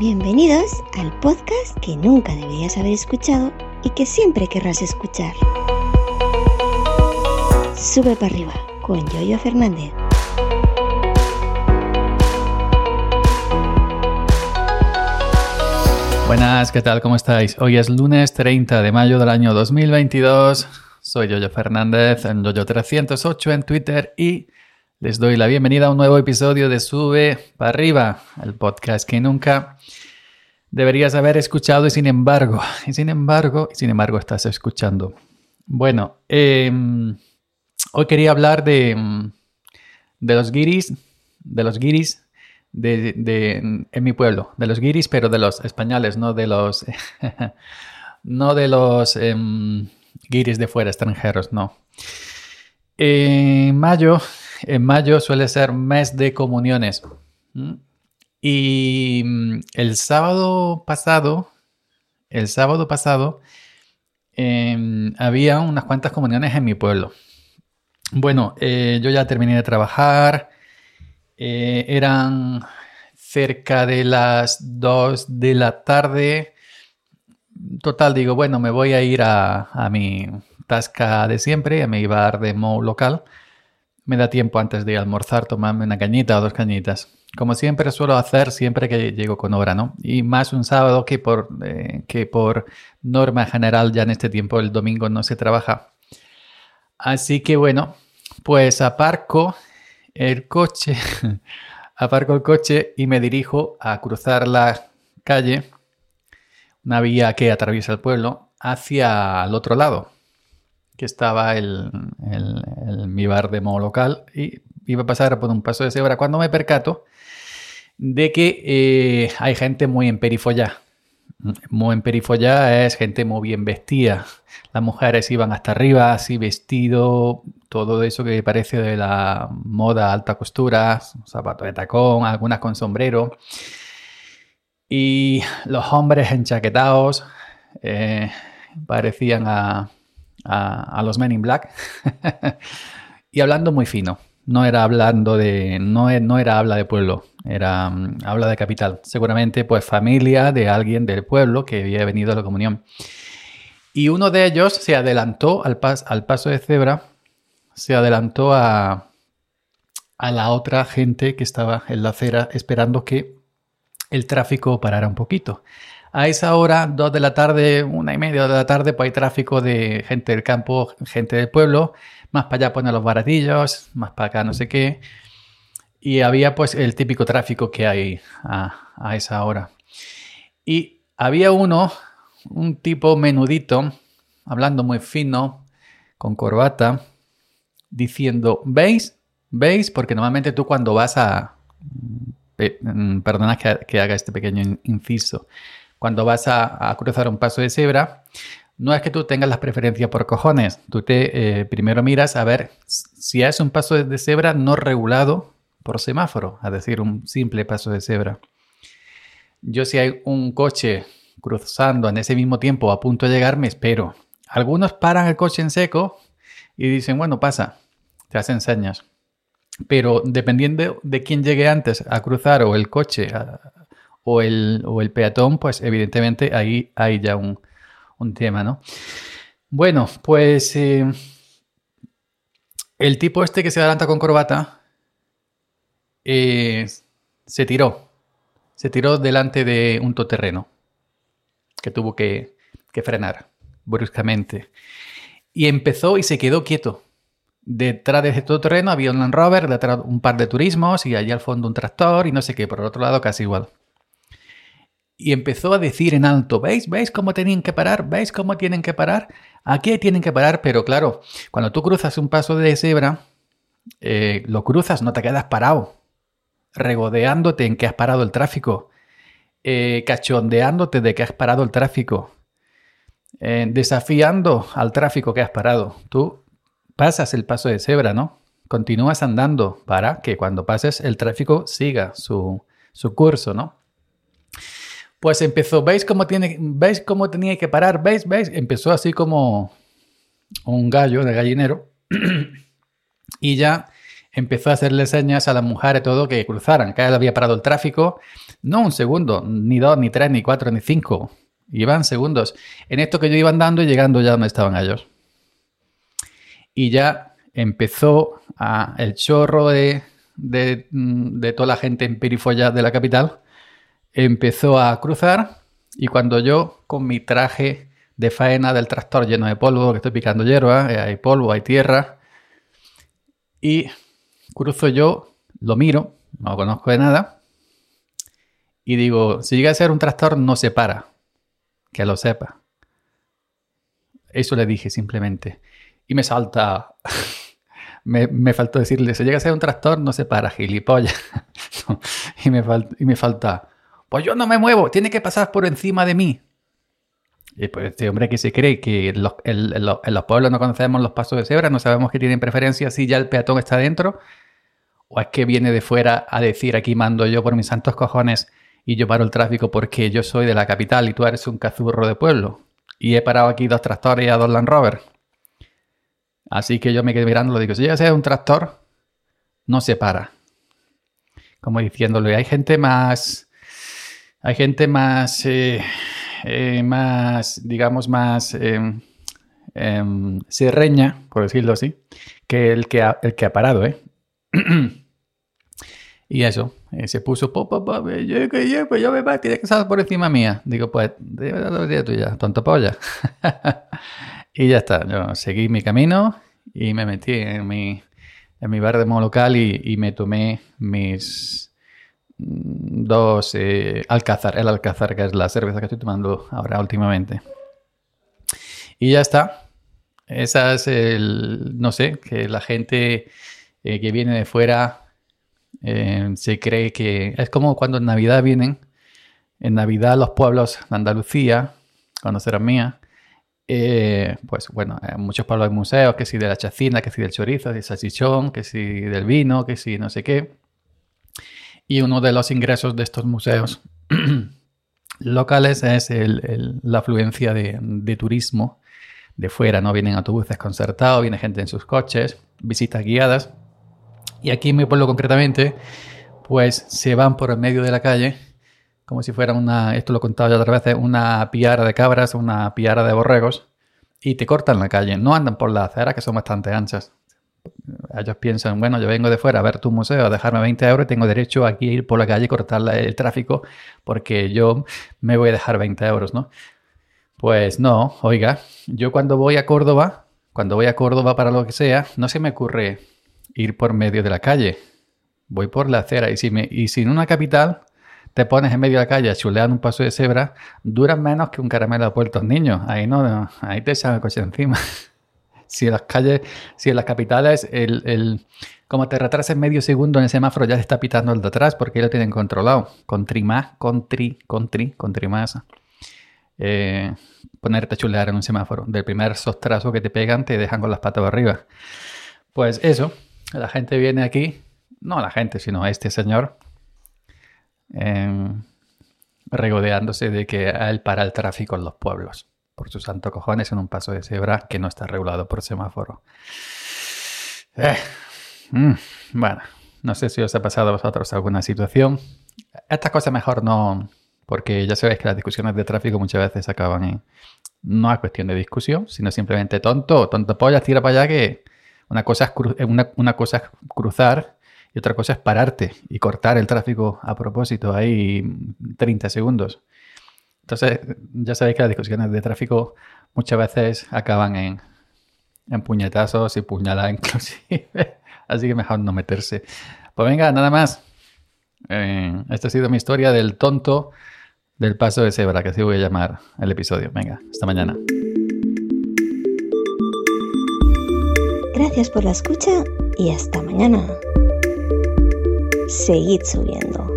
Bienvenidos al podcast que nunca deberías haber escuchado y que siempre querrás escuchar. Sube para arriba con Yoyo Fernández. Buenas, ¿qué tal? ¿Cómo estáis? Hoy es lunes 30 de mayo del año 2022. Soy Yoyo Fernández en Yoyo308 en Twitter y les doy la bienvenida a un nuevo episodio de Sube para arriba, el podcast que nunca deberías haber escuchado y sin embargo, y sin embargo, y sin embargo estás escuchando. Bueno, em, hoy quería hablar de, de los guiris, de los guiris de, en mi pueblo, de los guiris, pero de los españoles, no de los, no de los em, guiris de fuera, extranjeros, no. En mayo, en mayo suele ser mes de comuniones. Y mm, el sábado pasado, el sábado pasado, em, había unas cuantas comuniones en mi pueblo. Bueno, eh, yo ya terminé de trabajar. Eh, eran cerca de las 2 de la tarde. Total, digo, bueno, me voy a ir a, a mi tasca de siempre, a mi bar de Mo local. Me da tiempo antes de almorzar tomarme una cañita o dos cañitas como siempre suelo hacer siempre que llego con hora, ¿no? Y más un sábado que por, eh, que por norma general ya en este tiempo el domingo no se trabaja. Así que bueno, pues aparco el coche, aparco el coche y me dirijo a cruzar la calle, una vía que atraviesa el pueblo, hacia el otro lado, que estaba el, mi bar de modo local y iba a pasar por un paso de cebra cuando me percato de que eh, hay gente muy en perifollá. Muy en perifollá es gente muy bien vestida. Las mujeres iban hasta arriba, así vestido, todo eso que parece de la moda alta costura, zapatos de tacón, algunas con sombrero. Y los hombres enchaquetados eh, parecían a, a los Men in Black y hablando muy fino no era hablando de, no, e, no era habla de pueblo, era um, habla de capital. Seguramente pues familia de alguien del pueblo que había venido a la comunión. Y uno de ellos se adelantó al, al paso de cebra, se adelantó a, a la otra gente que estaba en la acera esperando que el tráfico parara un poquito. A esa hora, dos de la tarde, una y media de la tarde, pues hay tráfico de gente del campo, gente del pueblo más para allá ponen los baratillos, más para acá no sé qué. Y había pues el típico tráfico que hay a, esa hora. Y había uno, un tipo menudito, hablando muy fino, con corbata, diciendo, ¿veis? ¿Veis? Porque normalmente tú cuando vas a... Mm, perdona que, haga este pequeño inciso. Cuando vas a, cruzar un paso de cebra, no es que tú tengas las preferencias por cojones. Tú te eh, primero miras a ver si es un paso de cebra no regulado por semáforo, es decir, un simple paso de cebra. Yo si hay un coche cruzando en ese mismo tiempo a punto de llegar, me espero. Algunos paran el coche en seco y dicen, bueno, pasa, te hacen señas. Pero dependiendo de quién llegue antes a cruzar o el coche o, el, peatón, pues evidentemente ahí hay ya un, tema, ¿no? Bueno, pues eh, el tipo este que se adelanta con corbata eh, se tiró. Se tiró delante de un todoterreno que tuvo que, frenar bruscamente. Y empezó y se quedó quieto. Detrás de ese todoterreno había un Land Rover, detrás un par de turismos y allí al fondo un tractor y no sé qué. Por el otro lado casi igual y empezó a decir en alto, ¿veis? ¿Veis cómo tienen que parar? ¿Veis cómo tienen que parar? Aquí tienen que parar, pero claro, cuando tú cruzas un paso de cebra, eh, lo cruzas, no te quedas parado, regodeándote en que has parado el tráfico, eh, cachondeándote de que has parado el tráfico, eh, desafiando al tráfico que has parado. Tú pasas el paso de cebra, ¿no? Continúas andando para que cuando pases el tráfico siga su, su curso, ¿no? Pues empezó, ¿veis cómo, tiene, ¿veis cómo tenía que parar? ¿Veis? ¿Veis? Empezó así como un gallo de gallinero. y ya empezó a hacerle señas a las mujeres todo que cruzaran, que él había parado el tráfico, no un segundo, ni dos, ni tres, ni cuatro, ni cinco, iban segundos. En esto que yo iba andando y llegando ya donde estaban ellos. Y ya empezó a, el chorro de, toda la gente en perifolla de la capital, empezó a cruzar y cuando yo con mi traje de faena del tractor lleno de polvo, que estoy picando hierba, eh, hay polvo, hay tierra, y cruzo yo, lo miro, no conozco de nada, y digo, si llega a ser un tractor, no se para, que lo sepa. Eso le dije simplemente. Y me salta, me, me, faltó decirle, si llega a ser un tractor, no se para, gilipollas. y, me y me falta, pues yo no me muevo, tiene que pasar por encima de mí. Y pues este hombre que se cree que en los, pueblos no conocemos los pasos de cebra, no sabemos que tienen preferencia si ya el peatón está dentro, o es que viene de fuera a decir aquí mando yo por mis santos cojones y yo paro el tráfico porque yo soy de la capital y tú eres un cazurro de pueblo. Y he parado aquí dos tractores y a dos Land Rover. Así que yo me quedé mirando, lo digo, si ya sea un tractor, no se para. Como diciéndole, hay gente más... Hay gente más... Eh, eh, más, digamos, más eh, serreña, por decirlo así, que el que ha, el que ha parado, ¿eh? y eso, eh, se puso, po, yo, yo, pues yo me va, tiene que estar por encima mía. Digo, pues, debe tuya, tonto polla. y ya está, yo seguí mi camino y me metí en mi, en mi bar de modo local y me tomé mis dos eh, Alcázar, el Alcázar, que es la cerveza que estoy tomando ahora últimamente. Y ya está. Esa es el, no sé, que la gente eh, que viene de fuera eh, se cree que es como cuando en Navidad vienen. En Navidad los pueblos de Andalucía, cuando será mía, pues bueno, en muchos pueblos hay museos, que si de la chacina, que si del chorizo, del salchichón, que si del vino, que si no sé qué. Y uno de los ingresos de estos museos locales es la afluencia de, turismo de fuera, ¿no? Vienen autobuses concertados, viene gente en sus coches, visitas guiadas. Y aquí en mi pueblo concretamente, pues se van por el medio de la calle, como si fuera una, esto lo he contado ya otras veces, una piara de cabras, una piara de borregos, y te cortan la calle. No andan por las aceras, que son bastante anchas ellos piensan, bueno, yo vengo de fuera a ver tu museo, a dejarme 20 euros, tengo derecho aquí a ir por la calle y cortar el tráfico porque yo me voy a dejar 20 euros, ¿no? Pues no, oiga, yo cuando voy a Córdoba, cuando voy a Córdoba para lo que sea, no se me ocurre ir por medio de la calle, voy por la acera y si, me, y si en una capital te pones en medio de la calle a un paso de cebra, duran menos que un caramelo a puertos niños, ahí no, ahí te echan el coche encima. Si en las calles, si en las capitales, el, el, como te retrases medio segundo en el semáforo, ya te está pitando el de atrás porque lo tienen controlado. Contri más, contri, contri, contri más. Eh, ponerte a chulear en un semáforo. Del primer sostrazo que te pegan, te dejan con las patas arriba. Pues eso, la gente viene aquí, no la gente, sino este señor, eh, regodeándose de que él para el tráfico en los pueblos por sus santo cojones en un paso de cebra que no está regulado por semáforo. Eh, mm, bueno, no sé si os ha pasado a vosotros alguna situación. Esta cosa mejor no, porque ya sabéis que las discusiones de tráfico muchas veces acaban en... No es cuestión de discusión, sino simplemente tonto, tonto pollas, tira para allá que una cosa es, una, una cosa es cruzar y otra cosa es pararte y cortar el tráfico a propósito ahí 30 segundos. Entonces, ya sabéis que las discusiones de tráfico muchas veces acaban en, puñetazos y puñaladas inclusive. Así que mejor no meterse. Pues venga, nada más. Eh, esta ha sido mi historia del tonto del paso de cebra, que así voy a llamar el episodio. Venga, hasta mañana. Gracias por la escucha y hasta mañana. Seguid subiendo.